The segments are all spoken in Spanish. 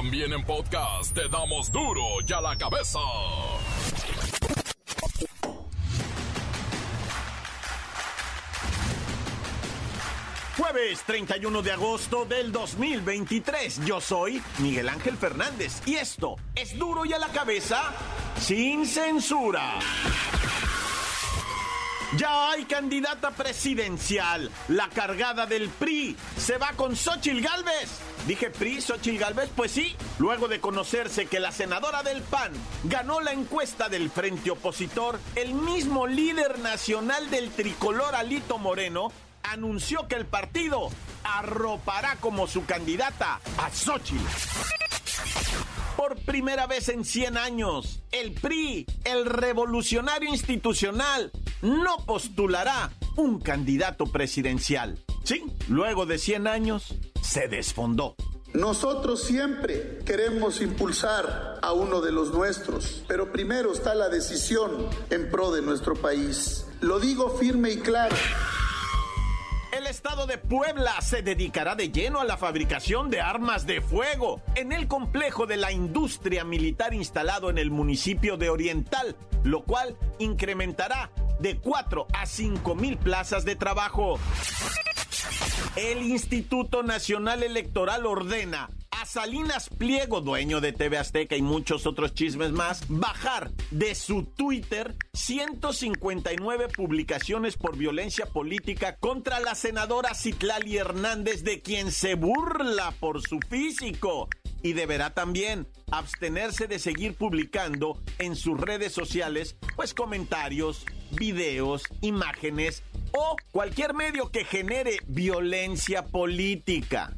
También en podcast te damos duro y a la cabeza. Jueves 31 de agosto del 2023. Yo soy Miguel Ángel Fernández y esto es duro y a la cabeza sin censura. Ya hay candidata presidencial. La cargada del PRI se va con Xochil Gálvez. Dije PRI, Xochil Gálvez, pues sí. Luego de conocerse que la senadora del PAN ganó la encuesta del frente opositor, el mismo líder nacional del tricolor Alito Moreno anunció que el partido arropará como su candidata a Xochitl. Por primera vez en 100 años, el PRI, el revolucionario institucional, no postulará un candidato presidencial. Sí, luego de 100 años, se desfondó. Nosotros siempre queremos impulsar a uno de los nuestros, pero primero está la decisión en pro de nuestro país. Lo digo firme y claro. El estado de Puebla se dedicará de lleno a la fabricación de armas de fuego en el complejo de la industria militar instalado en el municipio de Oriental, lo cual incrementará de 4 a 5 mil plazas de trabajo. El Instituto Nacional Electoral ordena a Salinas Pliego, dueño de TV Azteca y muchos otros chismes más, bajar de su Twitter 159 publicaciones por violencia política contra la senadora Citlali Hernández, de quien se burla por su físico. Y deberá también abstenerse de seguir publicando en sus redes sociales, pues comentarios, videos, imágenes o cualquier medio que genere violencia política.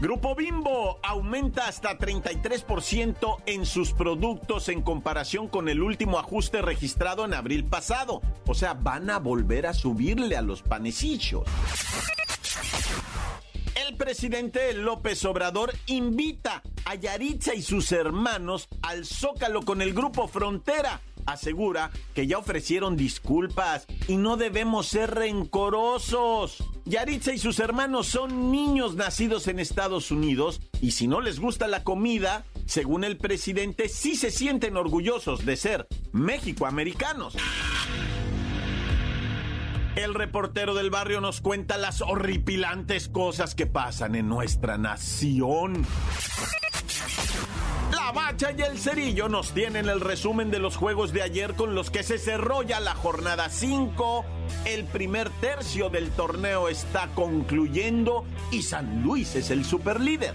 Grupo Bimbo aumenta hasta 33% en sus productos en comparación con el último ajuste registrado en abril pasado. O sea, van a volver a subirle a los panecillos. El presidente López Obrador invita a Yaritza y sus hermanos al Zócalo con el grupo Frontera asegura que ya ofrecieron disculpas y no debemos ser rencorosos. Yaritza y sus hermanos son niños nacidos en Estados Unidos y si no les gusta la comida, según el presidente, sí se sienten orgullosos de ser México-americanos. El reportero del barrio nos cuenta las horripilantes cosas que pasan en nuestra nación. La Bacha y el Cerillo nos tienen el resumen de los juegos de ayer con los que se cerró ya la jornada 5. El primer tercio del torneo está concluyendo y San Luis es el superlíder.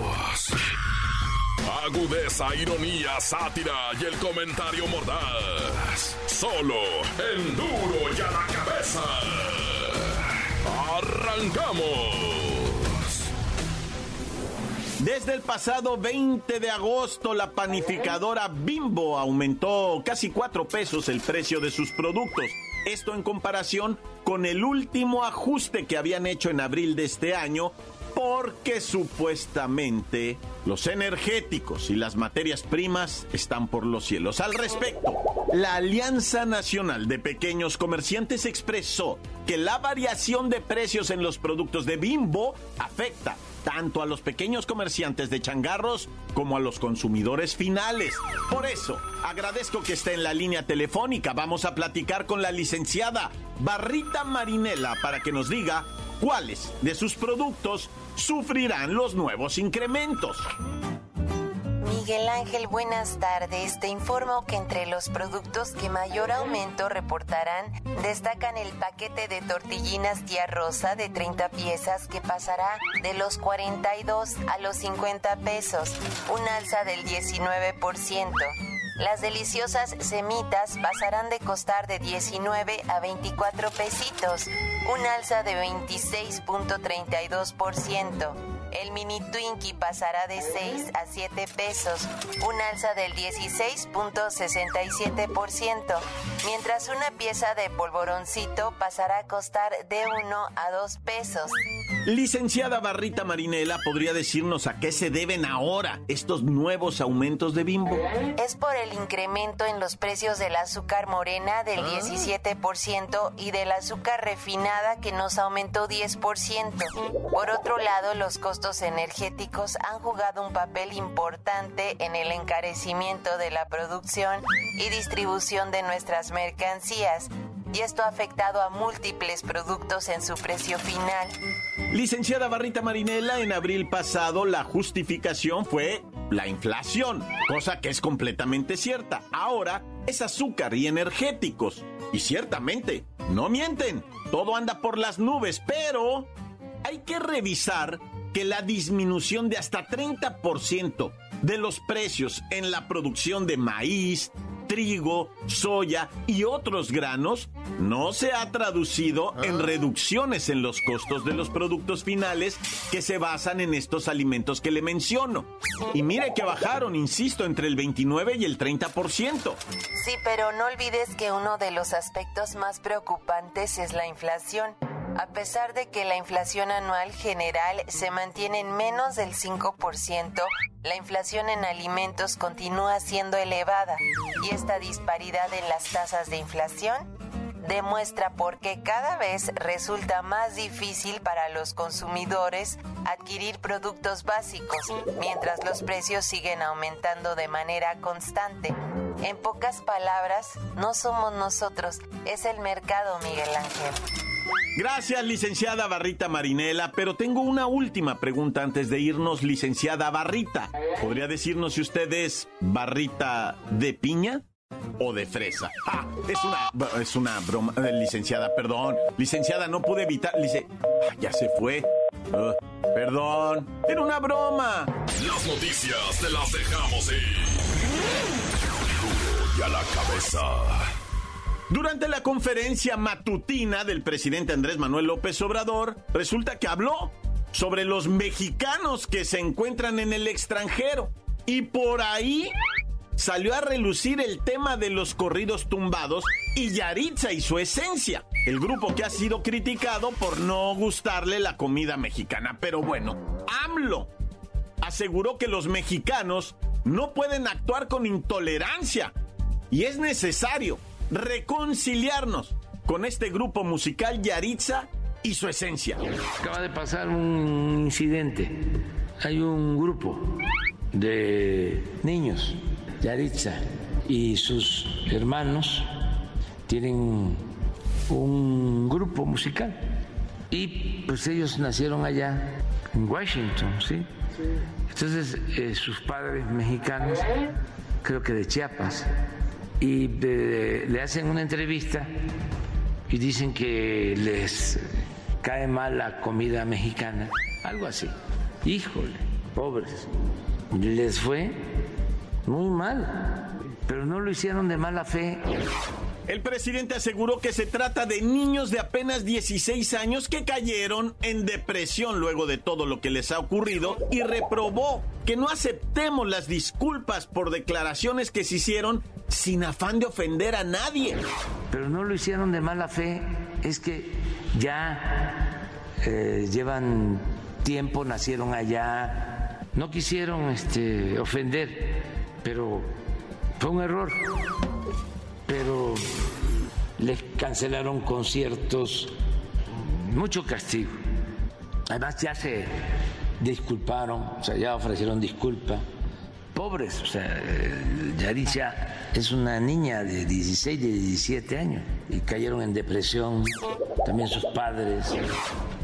Agudeza, ironía, sátira y el comentario mordaz. Solo en duro y a la cabeza. ¡Arrancamos! Desde el pasado 20 de agosto, la panificadora Bimbo aumentó casi 4 pesos el precio de sus productos. Esto en comparación con el último ajuste que habían hecho en abril de este año, porque supuestamente los energéticos y las materias primas están por los cielos. Al respecto, la Alianza Nacional de Pequeños Comerciantes expresó que la variación de precios en los productos de Bimbo afecta tanto a los pequeños comerciantes de changarros como a los consumidores finales. Por eso, agradezco que esté en la línea telefónica. Vamos a platicar con la licenciada Barrita Marinela para que nos diga cuáles de sus productos sufrirán los nuevos incrementos. Miguel Ángel, buenas tardes. Te informo que entre los productos que mayor aumento reportarán destacan el paquete de tortillinas tía rosa de 30 piezas que pasará de los 42 a los 50 pesos, un alza del 19%. Las deliciosas semitas pasarán de costar de 19 a 24 pesitos, un alza de 26.32%. El mini Twinkie pasará de 6 a 7 pesos, un alza del 16.67%, mientras una pieza de polvoroncito pasará a costar de 1 a 2 pesos. Licenciada Barrita Marinela, ¿podría decirnos a qué se deben ahora estos nuevos aumentos de bimbo? Es por el incremento en los precios del azúcar morena del 17% y del azúcar refinada que nos aumentó 10%. Por otro lado, los costos energéticos han jugado un papel importante en el encarecimiento de la producción y distribución de nuestras mercancías, y esto ha afectado a múltiples productos en su precio final. Licenciada Barrita Marinela, en abril pasado la justificación fue la inflación, cosa que es completamente cierta. Ahora es azúcar y energéticos. Y ciertamente, no mienten, todo anda por las nubes, pero hay que revisar que la disminución de hasta 30% de los precios en la producción de maíz, trigo, soya y otros granos no se ha traducido en ah. reducciones en los costos de los productos finales que se basan en estos alimentos que le menciono. Y mire que bajaron, insisto, entre el 29 y el 30%. Sí, pero no olvides que uno de los aspectos más preocupantes es la inflación. A pesar de que la inflación anual general se mantiene en menos del 5%, la inflación en alimentos continúa siendo elevada y esta disparidad en las tasas de inflación demuestra por qué cada vez resulta más difícil para los consumidores adquirir productos básicos, mientras los precios siguen aumentando de manera constante. En pocas palabras, no somos nosotros, es el mercado, Miguel Ángel. Gracias, licenciada Barrita Marinela, pero tengo una última pregunta antes de irnos, licenciada Barrita. ¿Podría decirnos si usted es Barrita de piña? o de fresa. Ah, es una, es una broma, eh, licenciada, perdón. Licenciada, no pude evitar. Lice... Ah, ya se fue. Perdón, era una broma. Las noticias te las dejamos y a la cabeza. Durante la conferencia matutina del presidente Andrés Manuel López Obrador, resulta que habló sobre los mexicanos que se encuentran en el extranjero. Y por ahí salió a relucir el tema de los corridos tumbados y Yaritza y su esencia, el grupo que ha sido criticado por no gustarle la comida mexicana. Pero bueno, AMLO aseguró que los mexicanos no pueden actuar con intolerancia y es necesario reconciliarnos con este grupo musical Yaritza y su esencia. Acaba de pasar un incidente. Hay un grupo de niños, Yaritza y sus hermanos, tienen un grupo musical. Y pues ellos nacieron allá en Washington, ¿sí? Entonces eh, sus padres mexicanos, creo que de Chiapas, y le hacen una entrevista y dicen que les cae mal la comida mexicana, algo así. Híjole, pobres, les fue muy mal, pero no lo hicieron de mala fe. El presidente aseguró que se trata de niños de apenas 16 años que cayeron en depresión luego de todo lo que les ha ocurrido y reprobó que no aceptemos las disculpas por declaraciones que se hicieron sin afán de ofender a nadie. Pero no lo hicieron de mala fe, es que ya eh, llevan tiempo, nacieron allá, no quisieron este, ofender, pero fue un error. Pero les cancelaron conciertos, mucho castigo. Además ya se disculparon, o sea, ya ofrecieron disculpas pobres. O sea, Yaricha es una niña de 16, de 17 años y cayeron en depresión, también sus padres.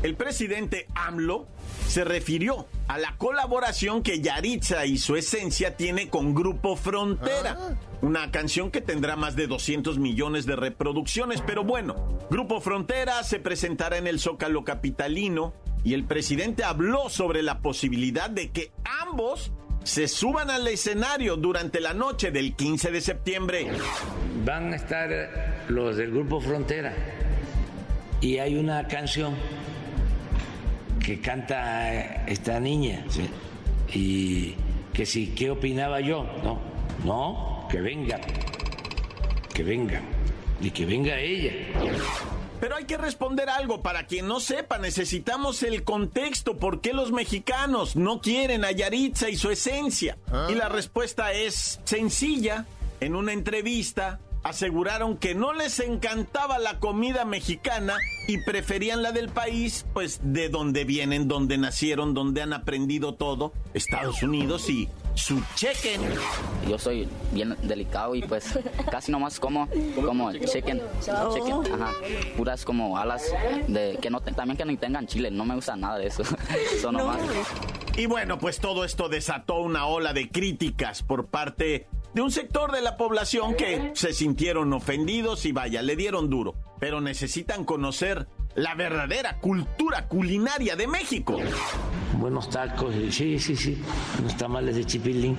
El presidente AMLO se refirió a la colaboración que Yaritza y su esencia tiene con Grupo Frontera. Ah. Una canción que tendrá más de 200 millones de reproducciones, pero bueno, Grupo Frontera se presentará en el Zócalo Capitalino y el presidente habló sobre la posibilidad de que ambos se suban al escenario durante la noche del 15 de septiembre. Van a estar los del grupo Frontera y hay una canción que canta esta niña. Y que si, ¿qué opinaba yo? No, no, que venga, que venga, y que venga ella. Pero hay que responder algo. Para quien no sepa, necesitamos el contexto. ¿Por qué los mexicanos no quieren a Yaritza y su esencia? Y la respuesta es sencilla. En una entrevista, aseguraron que no les encantaba la comida mexicana y preferían la del país, pues de donde vienen, donde nacieron, donde han aprendido todo, Estados Unidos y su chicken. Yo soy bien delicado y pues casi nomás como como chicken, chicken, ajá, puras como alas de que no también que no tengan chile, no me gusta nada de eso. nomás. Y bueno, pues todo esto desató una ola de críticas por parte de un sector de la población que se sintieron ofendidos y vaya, le dieron duro, pero necesitan conocer la verdadera cultura culinaria de México. Buenos tacos, sí, sí, sí, unos tamales de chipilín,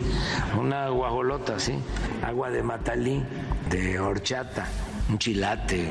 una guajolota, sí, agua de matalín, de horchata, un chilate,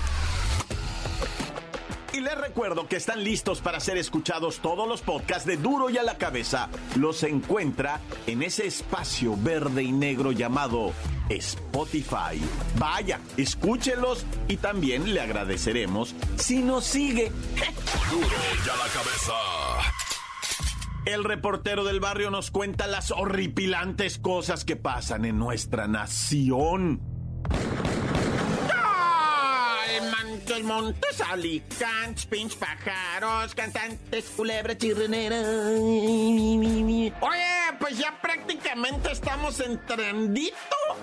Y les recuerdo que están listos para ser escuchados todos los podcasts de Duro y a la cabeza. Los encuentra en ese espacio verde y negro llamado Spotify. Vaya, escúchelos y también le agradeceremos si nos sigue. Duro y a la cabeza. El reportero del barrio nos cuenta las horripilantes cosas que pasan en nuestra nación. Montes, montes, alicantes, pinch pájaros, cantantes, culebra, chirrenera. Oye, pues ya prácticamente estamos entrandito,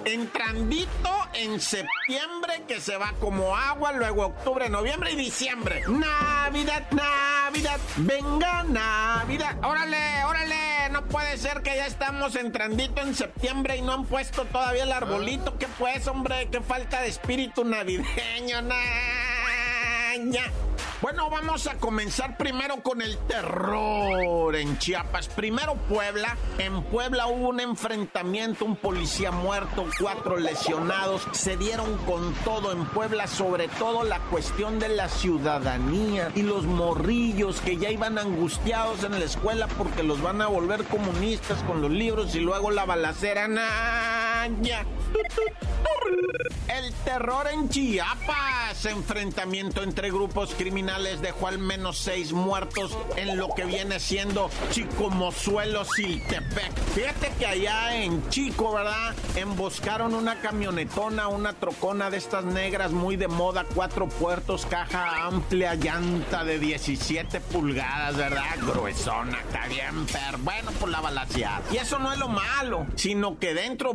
entrandito en septiembre, que se va como agua, luego octubre, noviembre y diciembre. Navidad, Navidad, venga Navidad. Órale, órale, no puede ser que ya estamos entrandito en septiembre y no han puesto todavía el arbolito. ¿Qué pues, hombre? Qué falta de espíritu navideño, nah. Bueno, vamos a comenzar primero con el terror en Chiapas. Primero Puebla. En Puebla hubo un enfrentamiento, un policía muerto, cuatro lesionados. Se dieron con todo en Puebla, sobre todo la cuestión de la ciudadanía y los morrillos que ya iban angustiados en la escuela porque los van a volver comunistas con los libros y luego la balacera. El terror en Chiapas. Enfrentamiento entre grupos criminales dejó al menos seis muertos en lo que viene siendo Chicomozuelo, Siltepec. Fíjate que allá en Chico, ¿verdad? Emboscaron una camionetona, una trocona de estas negras muy de moda, cuatro puertos, caja amplia, llanta de 17 pulgadas, ¿verdad? Gruesona, está bien, pero bueno, por la balaseada. Y eso no es lo malo, sino que dentro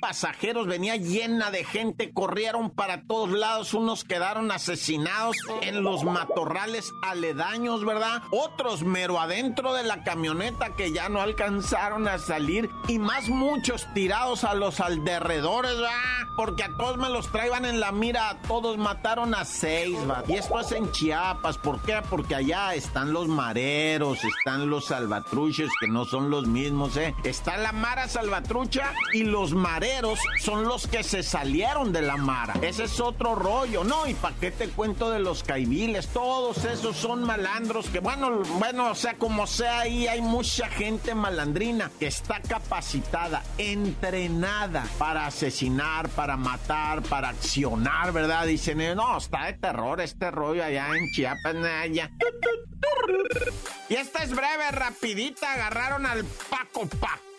pasajeros, venía llena de gente, corrieron para todos lados, unos quedaron asesinados en los matorrales aledaños, ¿verdad? Otros mero adentro de la camioneta que ya no alcanzaron a salir y más muchos tirados a los alrededores, ¿verdad? Porque a todos me los traían en la mira, a todos mataron a seis, ¿verdad? Y esto es en Chiapas, ¿por qué? Porque allá están los mareros, están los salvatruches que no son los mismos, ¿eh? Está la mara salvatrucha y los mareros son los que se salieron de la mara. Ese es otro rollo, ¿no? ¿Y para qué te cuento de los caibiles? Todos esos son malandros que, bueno, bueno, o sea, como sea, ahí hay mucha gente malandrina que está capacitada, entrenada para asesinar, para matar, para accionar, ¿verdad? Dicen, no, está de terror este rollo allá en Chiapas, allá. Y esta es breve, rapidita, agarraron al Paco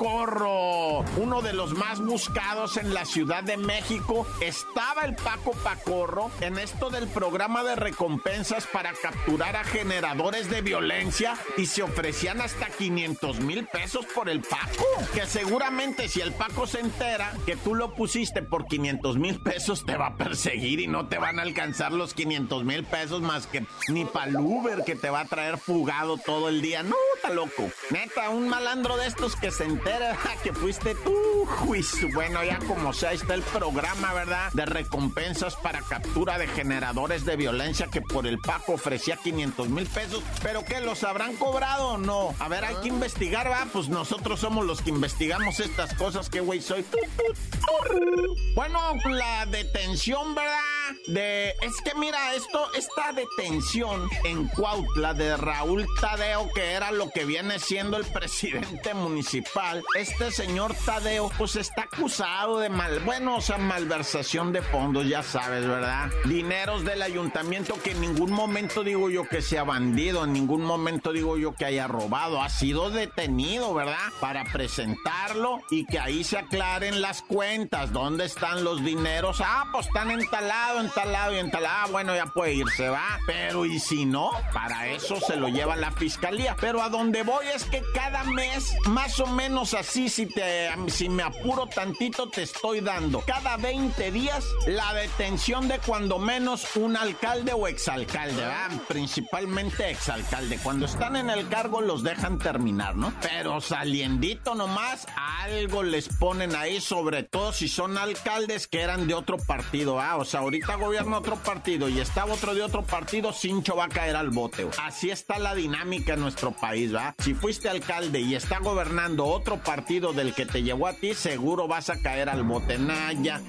Pacorro, uno de los más buscados en la Ciudad de México. Estaba el Paco Pacorro en esto del programa de recompensas para capturar a generadores de violencia y se ofrecían hasta 500 mil pesos por el Paco. Que seguramente si el Paco se entera que tú lo pusiste por 500 mil pesos, te va a perseguir y no te van a alcanzar los 500 mil pesos más que ni para el Uber que te va a traer fugado todo el día. No, está loco. Neta, un malandro de estos que se entera que fuiste tú bueno, ya como sea, está el programa, ¿verdad? De recompensas para captura de generadores de violencia que por el Paco ofrecía 500 mil pesos. ¿Pero qué? ¿Los habrán cobrado o no? A ver, hay que investigar, ¿va? Pues nosotros somos los que investigamos estas cosas. ¿Qué güey soy? Bueno, la detención, ¿verdad? De. Es que mira, esto, esta detención en Cuautla de Raúl Tadeo, que era lo que viene siendo el presidente municipal. Este señor Tadeo, pues está acusado de mal, bueno, o sea, malversación de fondos, ya sabes, ¿verdad? Dineros del ayuntamiento que en ningún momento digo yo que sea bandido, en ningún momento digo yo que haya robado, ha sido detenido, ¿verdad? Para presentarlo y que ahí se aclaren las cuentas, dónde están los dineros. Ah, pues están entalado, entalado y entalado. Ah, bueno, ya puede irse, va. Pero y si no, para eso se lo lleva la fiscalía. Pero a donde voy es que cada mes, más o menos así, si te, si me apuro tantito, te estoy dando cada 20 días la detención de cuando menos un alcalde o exalcalde, ¿verdad? Principalmente exalcalde. Cuando están en el cargo los dejan terminar, ¿no? Pero saliendito nomás, algo les ponen ahí, sobre todo si son alcaldes que eran de otro partido, ¿ah? O sea, ahorita gobierna otro partido y estaba otro de otro partido, Cincho va a caer al bote. Así está la dinámica en nuestro país, ¿va? Si fuiste alcalde y está gobernando otro partido del que te llevó a ti, seguro vas a caer al bote. Naya.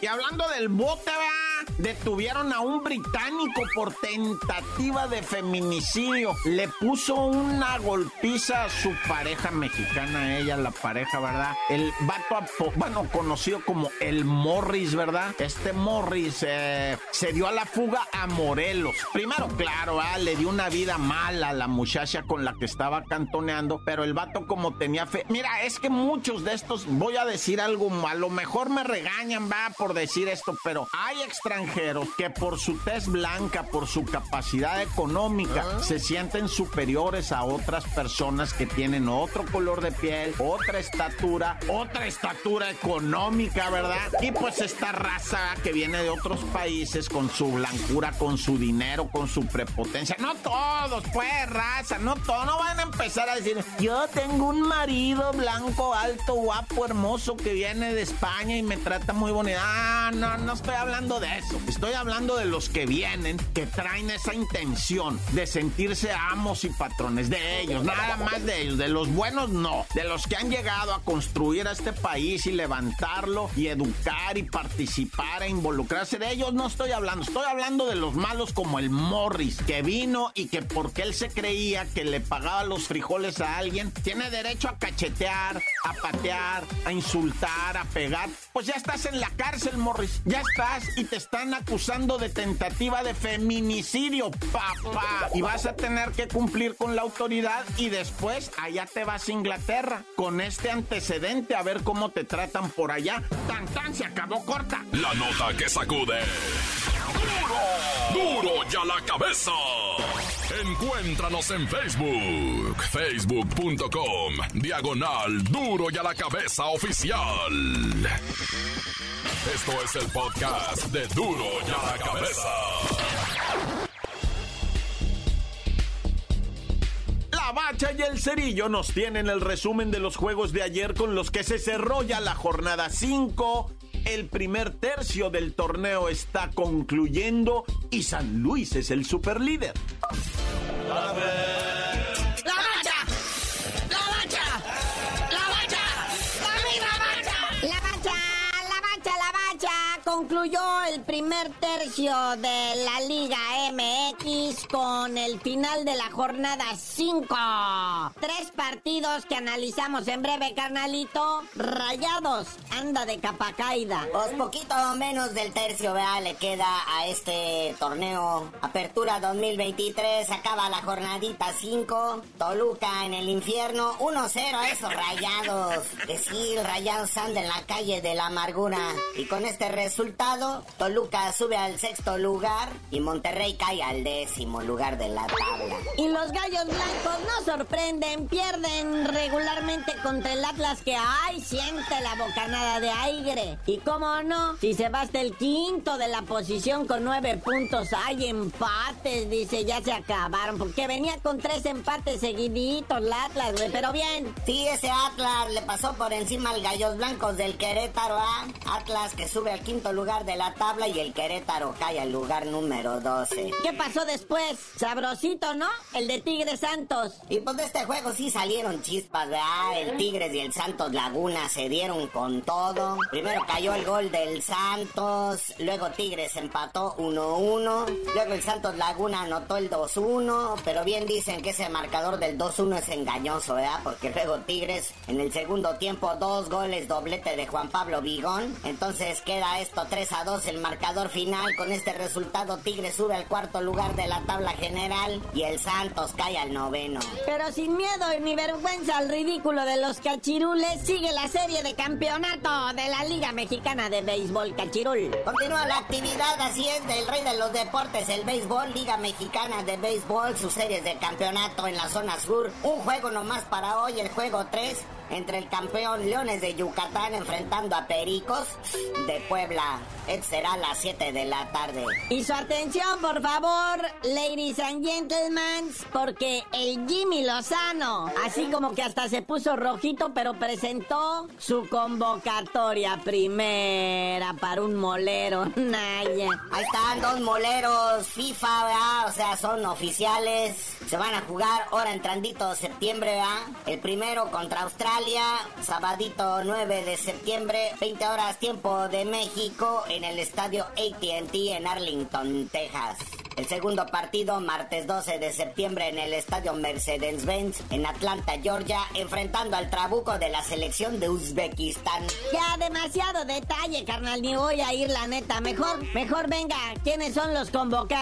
Y hablando del bote, ¿va? Detuvieron a un británico por tentativa de feminicidio. Le puso una golpiza a su pareja mexicana, ella, la pareja, ¿verdad? El vato, bueno, conocido como el Morris, ¿verdad? Este Morris eh, se dio a la fuga a Morelos. Primero, claro, ¿ah? le dio una vida mala a la muchacha con la que estaba cantoneando, pero el vato como tenía fe... Mira, es que muchos de estos, voy a decir algo, a lo mejor me regañan, va, por decir esto, pero hay extranjeros que por su tez blanca, por su capacidad económica, se sienten superiores a otras personas que tienen otro color de piel, otra estatura, otra estatura económica, ¿verdad? Y pues esta raza que viene de otros países con su blancura, con su dinero, con su prepotencia. No todos, pues, raza, no todos. Van a empezar a decir, yo tengo un marido blanco, alto, guapo, hermoso que viene de España y me trata muy bonita. Ah, no, no estoy hablando de eso. Estoy hablando de los que vienen, que traen esa intención de sentirse amos y patrones de ellos, nada más de ellos. De los buenos, no. De los que han llegado a construir a este país y levantarlo y educar y participar e involucrarse de ellos, no estoy hablando. Estoy hablando de los malos como el Morris, que vino y que porque él se creía que le pagaba los frijoles a alguien, tiene derecho a cachetear, a patear, a insultar, a pegar. Pues ya estás en la cárcel, Morris. Ya estás y te están acusando de tentativa de feminicidio, papá. Y vas a tener que cumplir con la autoridad y después allá te vas a Inglaterra con este antecedente a ver cómo te tratan por allá. Tan tan se acabó corta. La nota que sacude. Duro, duro ya la cabeza. Encuéntranos en Facebook, facebook.com, diagonal duro y a la cabeza oficial. Esto es el podcast de duro y a la cabeza. La Bacha y el Cerillo nos tienen el resumen de los juegos de ayer con los que se cerró ya la jornada 5 el primer tercio del torneo está concluyendo y San Luis es el superlíder. ¡La Concluyó el primer tercio de la Liga MX con el final de la jornada 5. Tres partidos que analizamos en breve, carnalito. Rayados, anda de capa caída. Pues poquito menos del tercio, vea, le queda a este torneo. Apertura 2023, acaba la jornadita 5. Toluca en el infierno, 1-0 a esos rayados. Decir, rayados anda en la calle de la amargura. Y con este resultado resultado, Toluca sube al sexto lugar y Monterrey cae al décimo lugar de la tabla. Y los gallos blancos no sorprenden, pierden regularmente contra el Atlas que ay siente la bocanada de aire. Y cómo no, si se va hasta el quinto de la posición con nueve puntos, hay empates, dice, ya se acabaron, porque venía con tres empates seguiditos el Atlas, güey, pero bien. Sí, ese Atlas le pasó por encima al Gallos Blancos del Querétaro, ¿ah? Atlas que sube al quinto lugar de la tabla y el Querétaro cae al lugar número 12. ¿Qué pasó después? Sabrosito, ¿no? El de Tigres Santos. Y pues de este juego sí salieron chispas, ¿verdad? El Tigres y el Santos Laguna se dieron con todo. Primero cayó el gol del Santos, luego Tigres empató 1-1, luego el Santos Laguna anotó el 2-1, pero bien dicen que ese marcador del 2-1 es engañoso, ¿verdad? Porque luego Tigres en el segundo tiempo dos goles doblete de Juan Pablo Vigón. Entonces queda esto 3-2 el marcador final. Con este resultado Tigres sube al cuarto lugar de la tabla general y el Santos cae al noveno. Pero sin miedo ni vergüenza al ridículo de los cachirules, sigue la serie de campeonato de la Liga Mexicana de Béisbol Cachirul. Continúa la actividad, así es, del rey de los deportes, el béisbol, Liga Mexicana de Béisbol, sus series de campeonato en la zona sur. Un juego nomás para hoy, el juego 3 entre el campeón Leones de Yucatán enfrentando a Pericos de Puebla. Será a las 7 de la tarde. Y su atención, por favor, ladies and gentlemen, porque el Jimmy Lozano, así como que hasta se puso rojito, pero presentó su convocatoria primera para un molero. Naya. Ahí están dos moleros FIFA, ¿verdad? O sea, son oficiales. Se van a jugar ahora entrandito septiembre, ¿verdad? El primero contra Australia, sabadito 9 de septiembre, 20 horas tiempo de México en el estadio ATT en Arlington, Texas. El segundo partido, martes 12 de septiembre en el estadio Mercedes-Benz en Atlanta, Georgia, enfrentando al trabuco de la selección de Uzbekistán. Ya demasiado detalle, carnal, ni voy a ir la neta. Mejor, mejor venga, ¿quiénes son los convocados?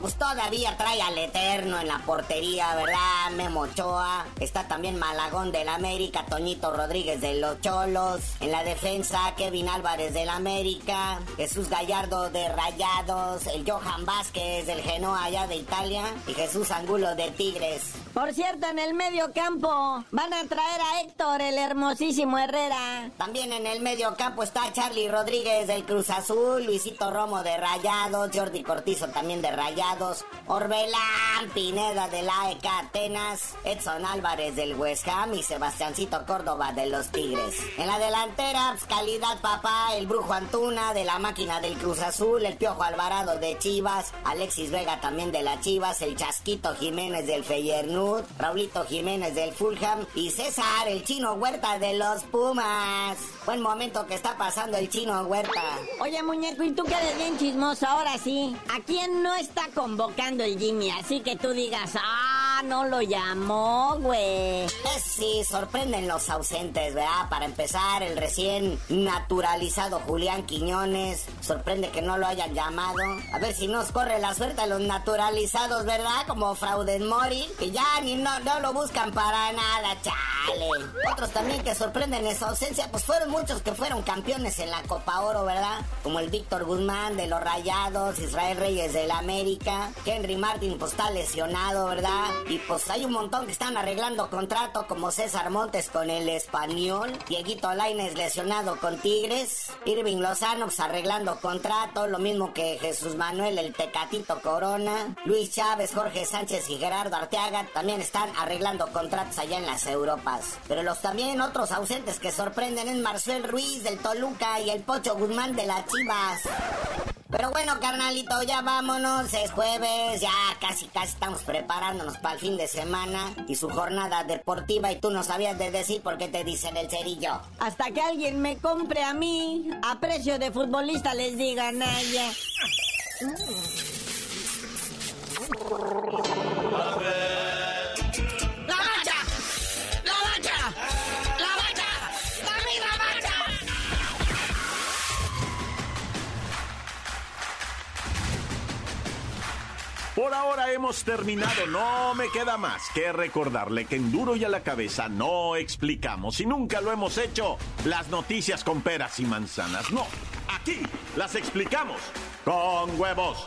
Pues todavía trae al Eterno en la portería, ¿verdad? Memo Ochoa. Está también Malagón del América, Toñito Rodríguez de los Cholos. En la defensa, Kevin Álvarez del América, Jesús Gallardo de Rayados, el Johan Vázquez del Genoa allá de Italia y Jesús Angulo de Tigres. Por cierto, en el medio campo van a traer a Héctor, el hermosísimo Herrera. También en el medio campo está Charlie Rodríguez del Cruz Azul, Luisito Romo de Rayados, Jordi Cortizo también de Rayados, Orbelán Pineda del AEK Atenas, Edson Álvarez del West Ham y Sebastiancito Córdoba de los Tigres. En la delantera, pues, calidad papá, el Brujo Antuna de la máquina del Cruz Azul, el Piojo Alvarado de Chivas, Alexis Vega también de las Chivas, el Chasquito Jiménez del Feyernud, Raulito Jiménez del Fulham y César, el chino Huerta de los Pumas. Buen momento que está pasando el chino Huerta. Oye, muñeco, y tú que eres bien chismoso, ahora sí. ¿A quién no está convocando el Jimmy? Así que tú digas, no lo llamó, güey. Pues sí, sorprenden los ausentes, ¿verdad? Para empezar, el recién naturalizado Julián Quiñones. Sorprende que no lo hayan llamado. A ver si nos corre la suerte a los naturalizados, ¿verdad? Como Frauden Mori, que ya ni no, lo buscan para nada, chale. Otros también que sorprenden esa ausencia, pues fueron muchos que fueron campeones en la Copa Oro, ¿verdad? Como el Víctor Guzmán de los Rayados, Israel Reyes del América, Henry Martin pues está lesionado, ¿verdad? Y pues hay un montón que están arreglando contrato, como César Montes con el Español, Dieguito Laines lesionado con Tigres, Irving Lozano pues arreglando contrato, lo mismo que Jesús Manuel el Tecatito Corona, Luis Chávez, Jorge Sánchez y Gerardo Arteaga también están arreglando contratos allá en las Europas. Pero los también otros ausentes que sorprenden es Marcel Ruiz del Toluca y el Pocho Guzmán de las Chivas. Pero bueno, carnalito, ya vámonos. Es jueves, ya casi, casi estamos preparándonos para el fin de semana y su jornada deportiva. Y tú no sabías de decir por qué te dicen el cerillo. Hasta que alguien me compre a mí, a precio de futbolista, les diga Naya. Ahora hemos terminado, no me queda más que recordarle que en duro y a la cabeza no explicamos y nunca lo hemos hecho las noticias con peras y manzanas, no, aquí las explicamos con huevos.